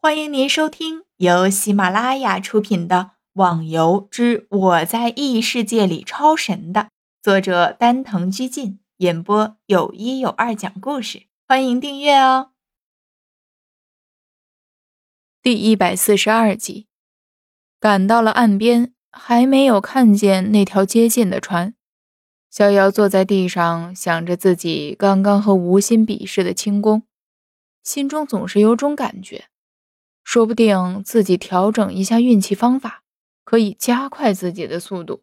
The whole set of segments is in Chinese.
欢迎您收听由喜马拉雅出品的《网游之我在异世界里超神》的作者丹藤居进演播，有一有二讲故事。欢迎订阅哦。第一百四十二集，赶到了岸边，还没有看见那条接近的船。逍遥坐在地上，想着自己刚刚和吴心比试的轻功，心中总是有种感觉。说不定自己调整一下运气方法，可以加快自己的速度。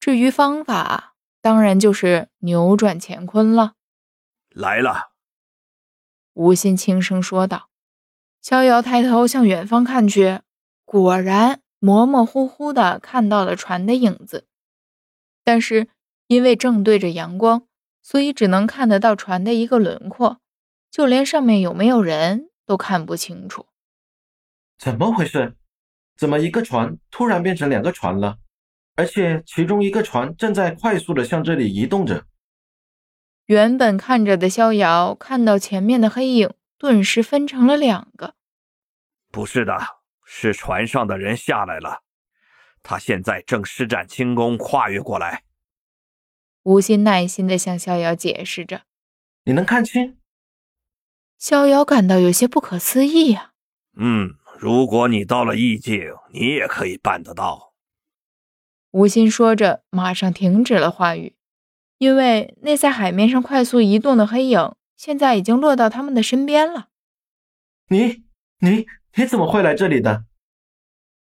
至于方法，当然就是扭转乾坤了。来了，吴心轻声说道。逍遥抬头向远方看去，果然模模糊糊的看到了船的影子，但是因为正对着阳光，所以只能看得到船的一个轮廓，就连上面有没有人都看不清楚。怎么回事？怎么一个船突然变成两个船了？而且其中一个船正在快速的向这里移动着。原本看着的逍遥看到前面的黑影，顿时分成了两个。不是的，是船上的人下来了，他现在正施展轻功跨越过来。吴昕耐心的向逍遥解释着：“你能看清？”逍遥感到有些不可思议啊。嗯。如果你到了意境，你也可以办得到。吴昕说着，马上停止了话语，因为那在海面上快速移动的黑影，现在已经落到他们的身边了。你、你、你怎么会来这里的？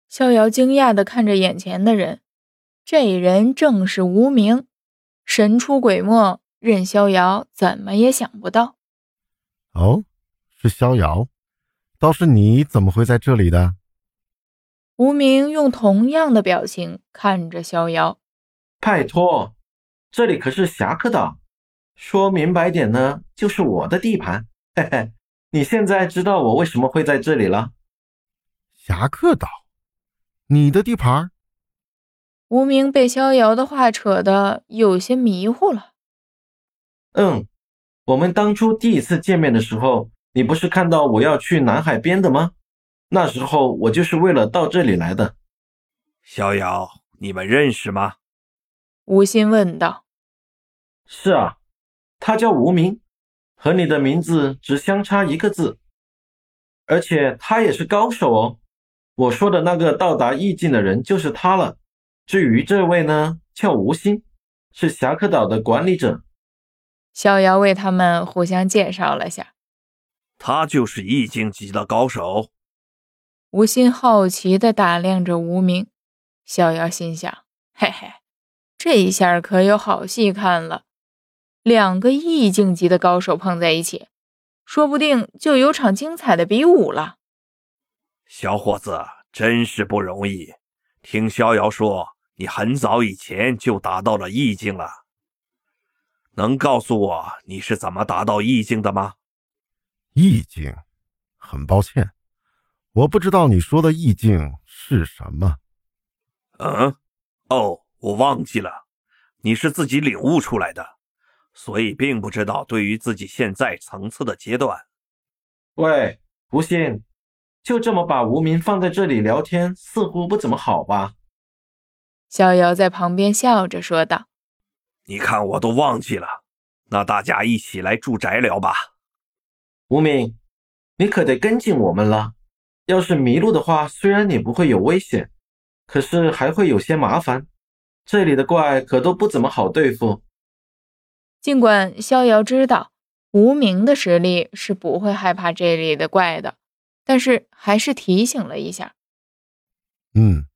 逍遥惊讶地看着眼前的人，这人正是无名，神出鬼没，任逍遥怎么也想不到。哦，是逍遥。倒是你怎么会在这里的？无名用同样的表情看着逍遥。拜托，这里可是侠客岛，说明白点呢，就是我的地盘。嘿嘿，你现在知道我为什么会在这里了？侠客岛，你的地盘？无名被逍遥的话扯得有些迷糊了。嗯，我们当初第一次见面的时候。你不是看到我要去南海边的吗？那时候我就是为了到这里来的。逍遥，你们认识吗？吴昕问道。是啊，他叫无名，和你的名字只相差一个字，而且他也是高手哦。我说的那个到达意境的人就是他了。至于这位呢，叫吴昕，是侠客岛的管理者。逍遥为他们互相介绍了下。他就是易境级的高手。吴昕好奇地打量着无名，逍遥心想：嘿嘿，这一下可有好戏看了。两个意境级的高手碰在一起，说不定就有场精彩的比武了。小伙子，真是不容易。听逍遥说，你很早以前就达到了意境了。能告诉我你是怎么达到意境的吗？意境，很抱歉，我不知道你说的意境是什么。嗯，哦，我忘记了，你是自己领悟出来的，所以并不知道对于自己现在层次的阶段。喂，不信，就这么把无名放在这里聊天，似乎不怎么好吧？逍遥在旁边笑着说道：“你看我都忘记了，那大家一起来住宅聊吧。”无名，你可得跟进我们了。要是迷路的话，虽然你不会有危险，可是还会有些麻烦。这里的怪可都不怎么好对付。尽管逍遥知道无名的实力是不会害怕这里的怪的，但是还是提醒了一下。嗯，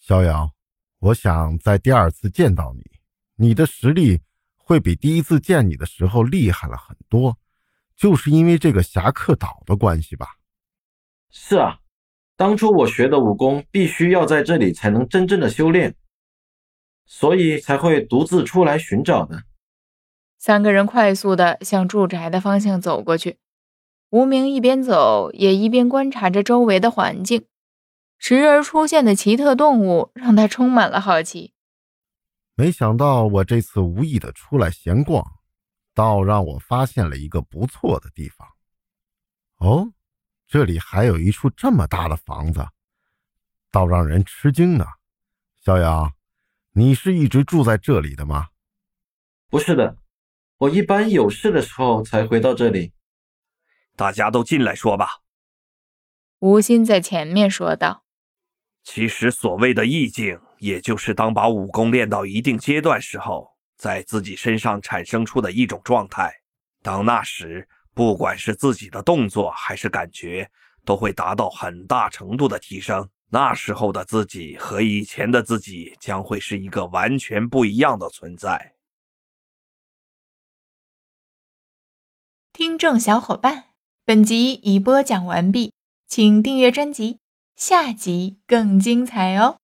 逍遥，我想在第二次见到你，你的实力会比第一次见你的时候厉害了很多。就是因为这个侠客岛的关系吧？是啊，当初我学的武功必须要在这里才能真正的修炼，所以才会独自出来寻找的。三个人快速的向住宅的方向走过去，无名一边走也一边观察着周围的环境，时而出现的奇特动物让他充满了好奇。没想到我这次无意的出来闲逛。倒让我发现了一个不错的地方。哦，这里还有一处这么大的房子，倒让人吃惊呢。逍遥，你是一直住在这里的吗？不是的，我一般有事的时候才回到这里。大家都进来说吧。吴昕在前面说道：“其实所谓的意境，也就是当把武功练到一定阶段时候，在自己身上产生出的一种状态。当那时，不管是自己的动作还是感觉，都会达到很大程度的提升。那时候的自己和以前的自己将会是一个完全不一样的存在。”听众小伙伴，本集已播讲完毕。请订阅专辑，下集更精彩哦！